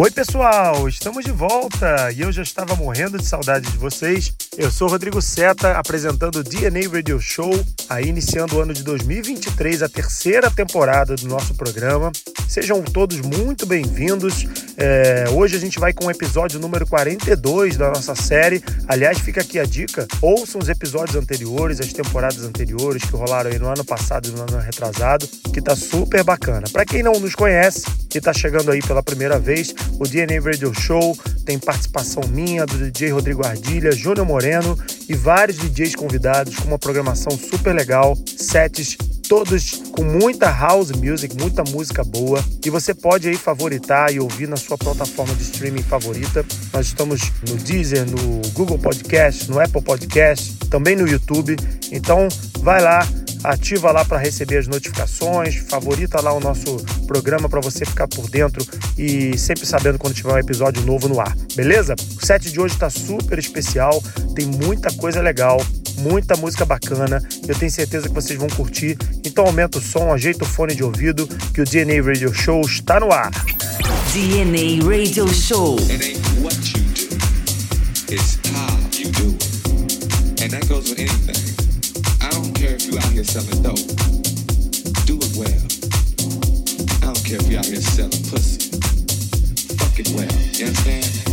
Oi, pessoal, estamos de volta e eu já estava morrendo de saudade de vocês. Eu sou Rodrigo Seta, apresentando o DNA Radio Show, aí iniciando o ano de 2023, a terceira temporada do nosso programa. Sejam todos muito bem-vindos. É, hoje a gente vai com o episódio número 42 da nossa série. Aliás, fica aqui a dica: ouçam os episódios anteriores, as temporadas anteriores que rolaram aí no ano passado e no ano retrasado, que tá super bacana. Para quem não nos conhece e tá chegando aí pela primeira vez, o DNA Radio Show tem participação minha, do DJ Rodrigo Ardilha, Júnior Moreno e vários DJs convidados com uma programação super legal, sets todos com muita house music, muita música boa. E você pode aí favoritar e ouvir na sua plataforma de streaming favorita. Nós estamos no Deezer, no Google Podcast, no Apple Podcast, também no YouTube. Então vai lá, ativa lá para receber as notificações, favorita lá o nosso programa para você ficar por dentro e sempre sabendo quando tiver um episódio novo no ar, beleza? O set de hoje está super especial, tem muita coisa legal, muita música bacana, eu tenho certeza que vocês vão curtir. Então aumenta o som, ajeita o fone de ouvido, que o DNA Radio Show está no ar. DNA Radio Show. And you out here selling dope. Do it well. I don't care if you out here selling pussy. Fuck it well. Understand?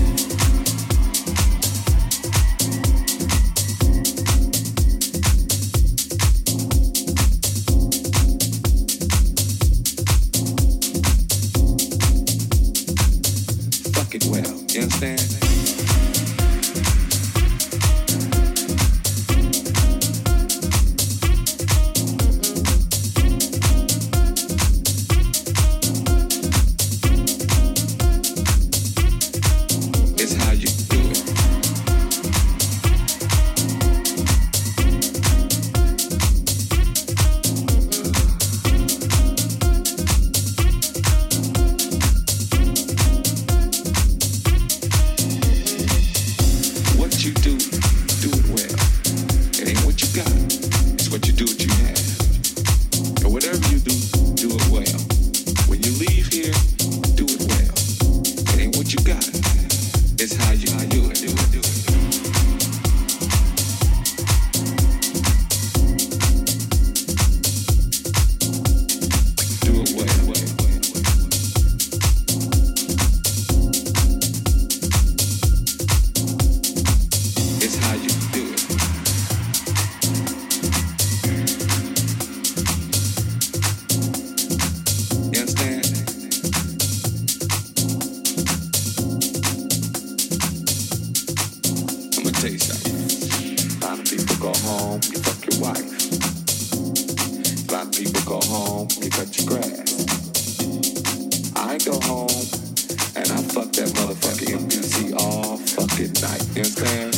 tonight. You know I'm saying?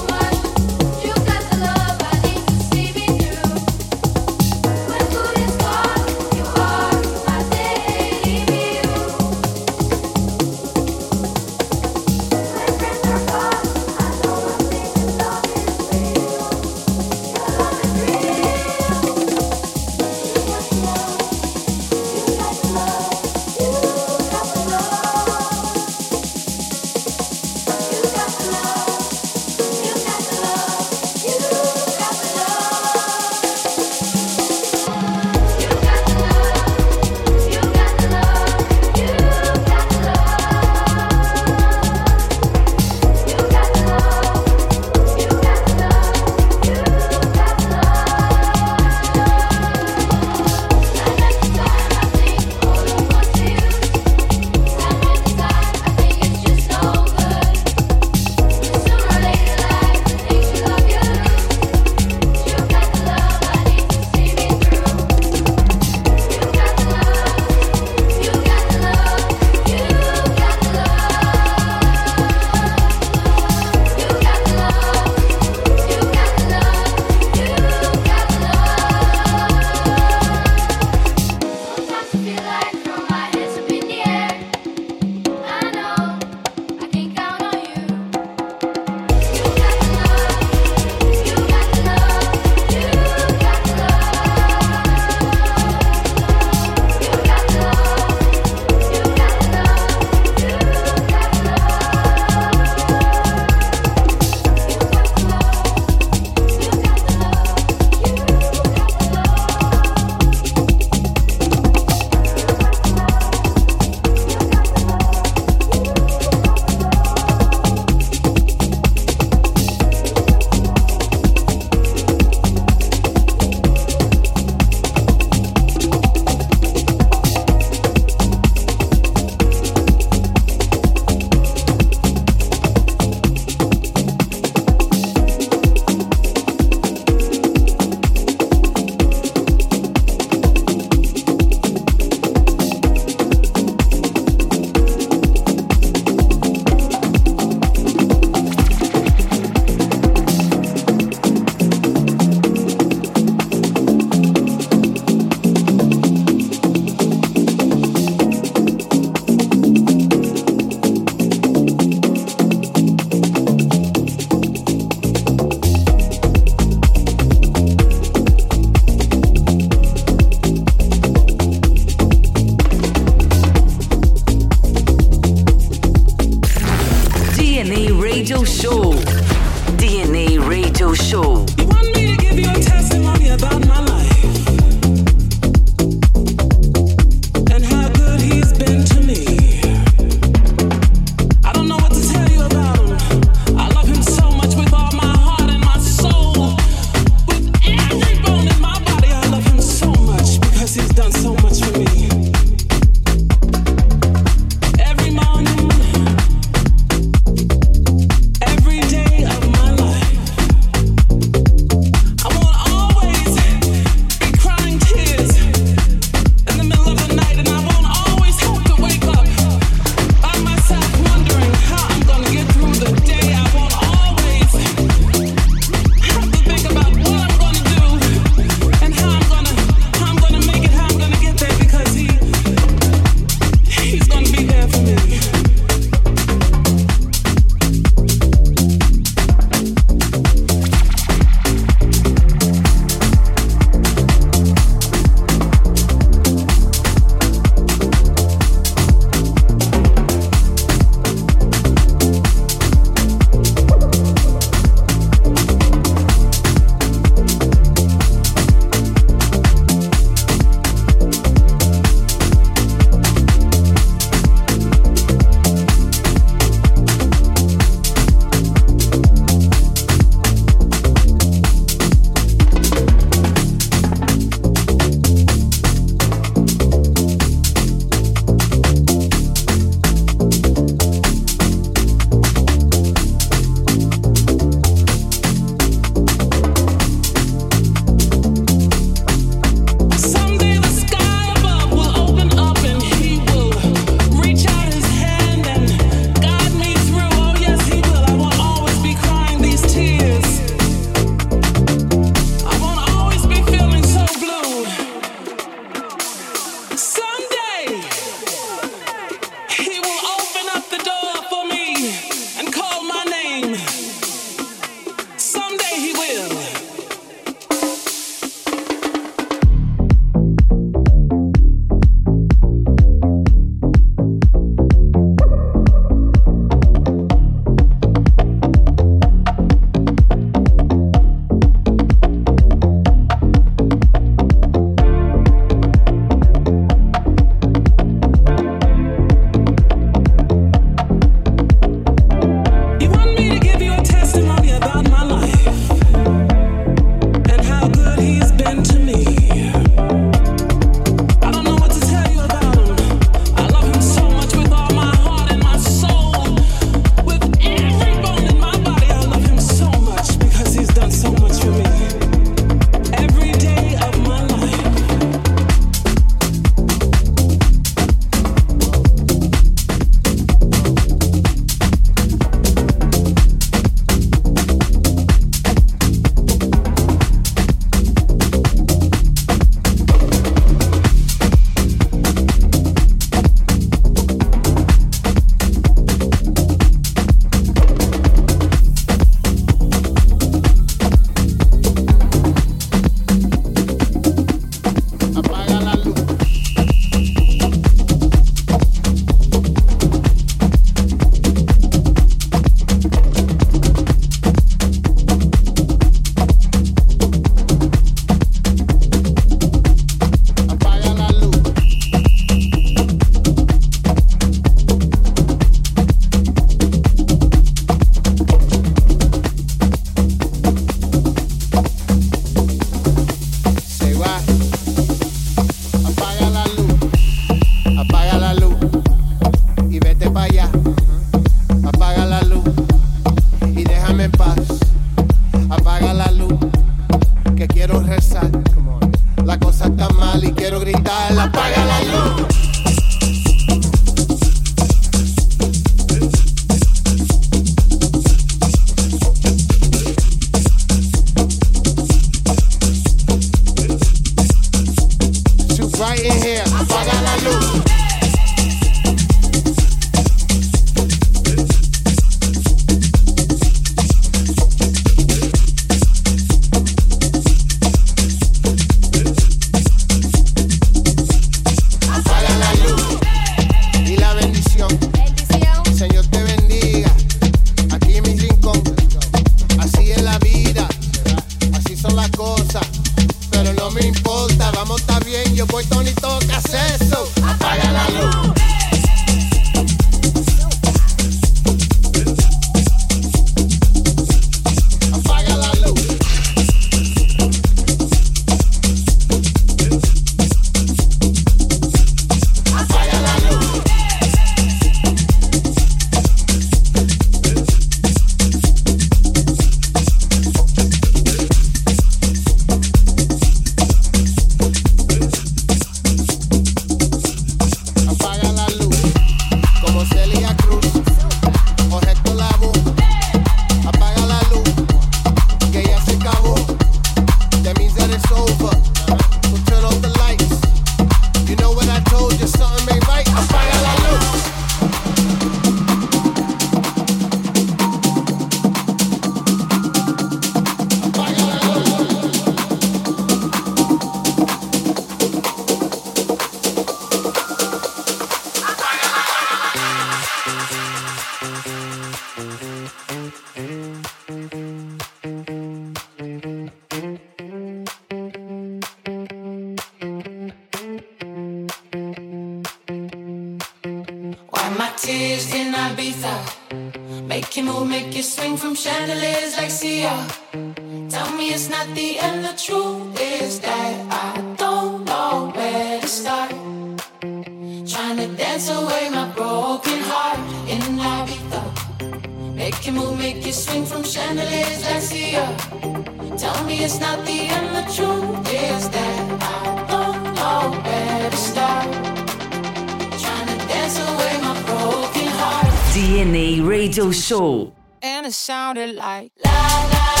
DNA Radio Show. and it sounded like la la la la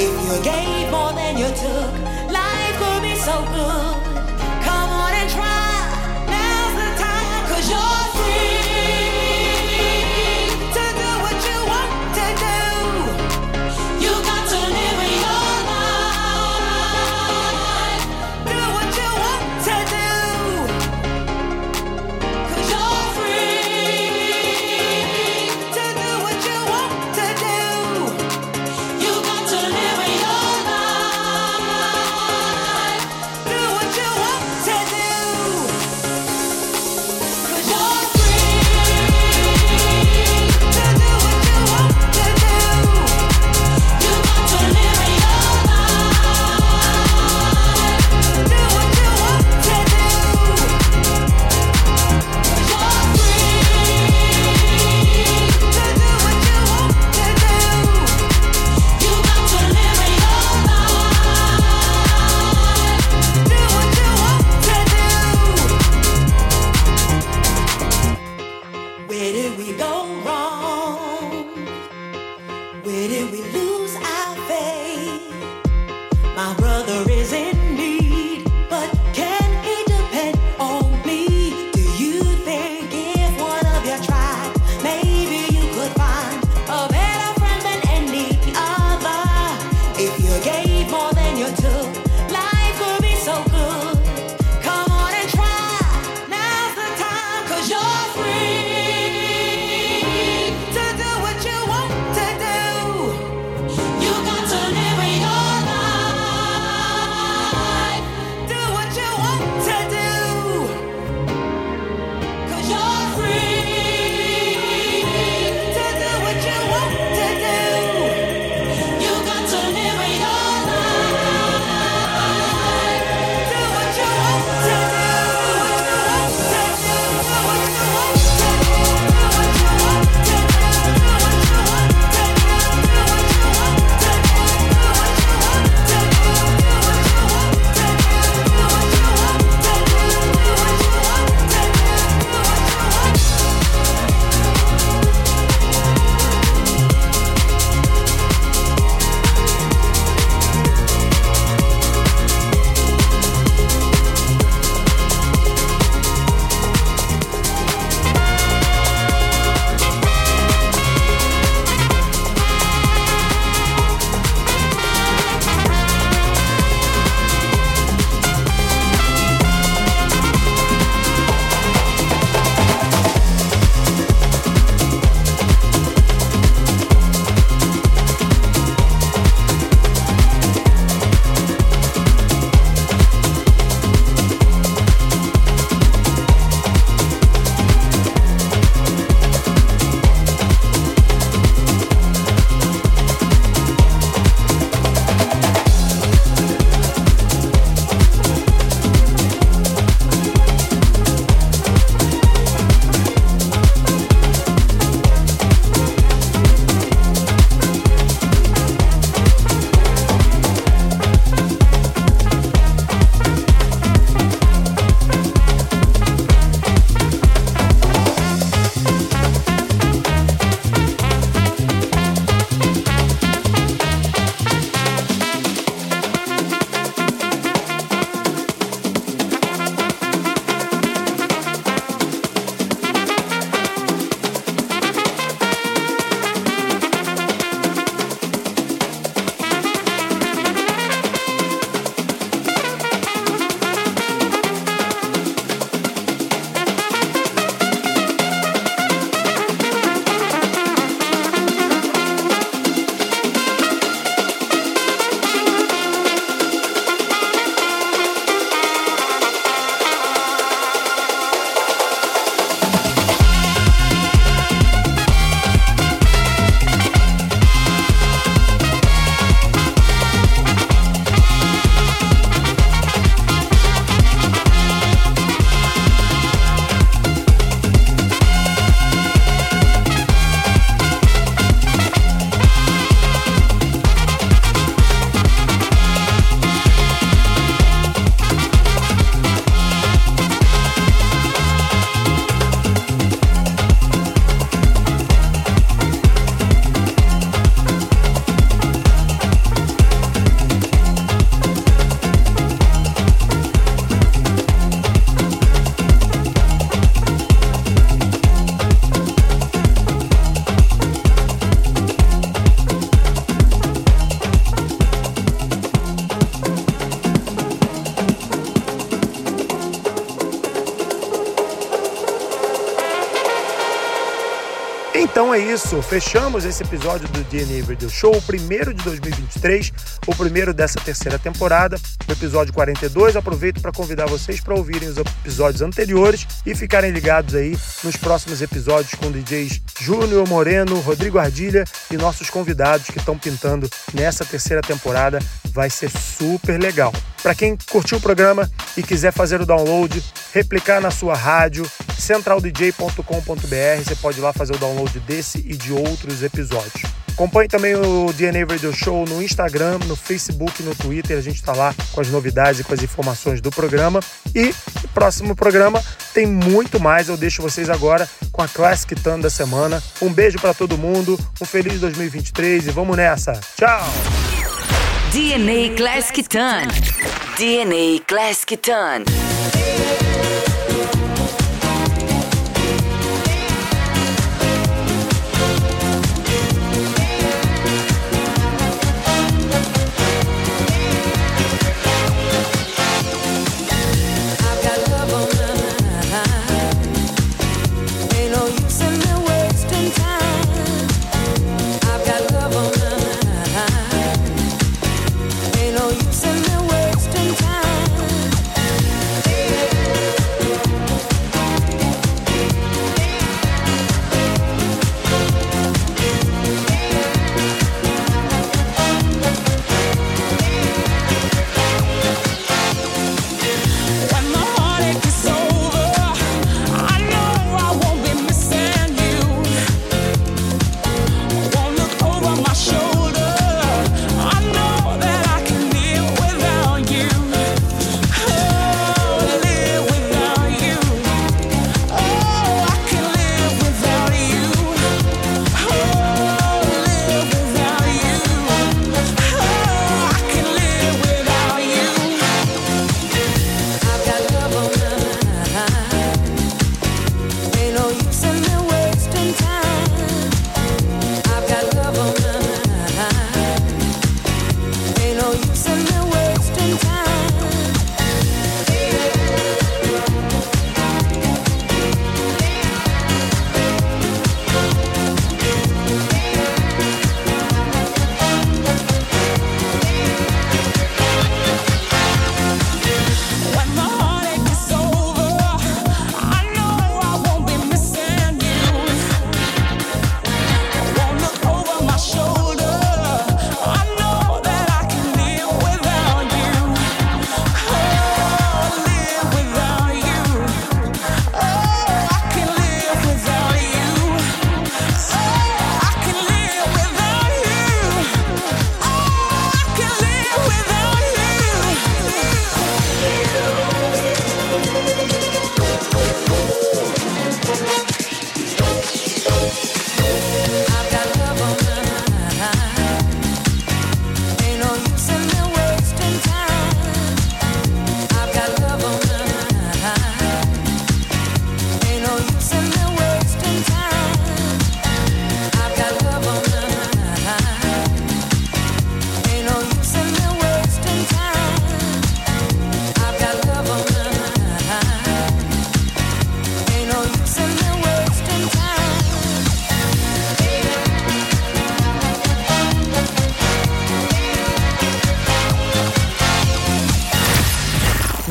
If you gave more than you took, life could be so good. É isso, fechamos esse episódio do DNA Radio Show, o primeiro de 2023, o primeiro dessa terceira temporada, o episódio 42. Aproveito para convidar vocês para ouvirem os episódios anteriores e ficarem ligados aí nos próximos episódios com DJs Júnior Moreno, Rodrigo Ardilha e nossos convidados que estão pintando nessa terceira temporada. Vai ser super legal. Para quem curtiu o programa e quiser fazer o download, replicar na sua rádio, centraldj.com.br, você pode ir lá fazer o download desse e de outros episódios. Acompanhe também o DNA Radio Show no Instagram, no Facebook, no Twitter. A gente está lá com as novidades e com as informações do programa. E o próximo programa tem muito mais. Eu deixo vocês agora com a Classic Tan da semana. Um beijo para todo mundo, um feliz 2023 e vamos nessa. Tchau! DNA Classic Ton. DNA Classic Ton.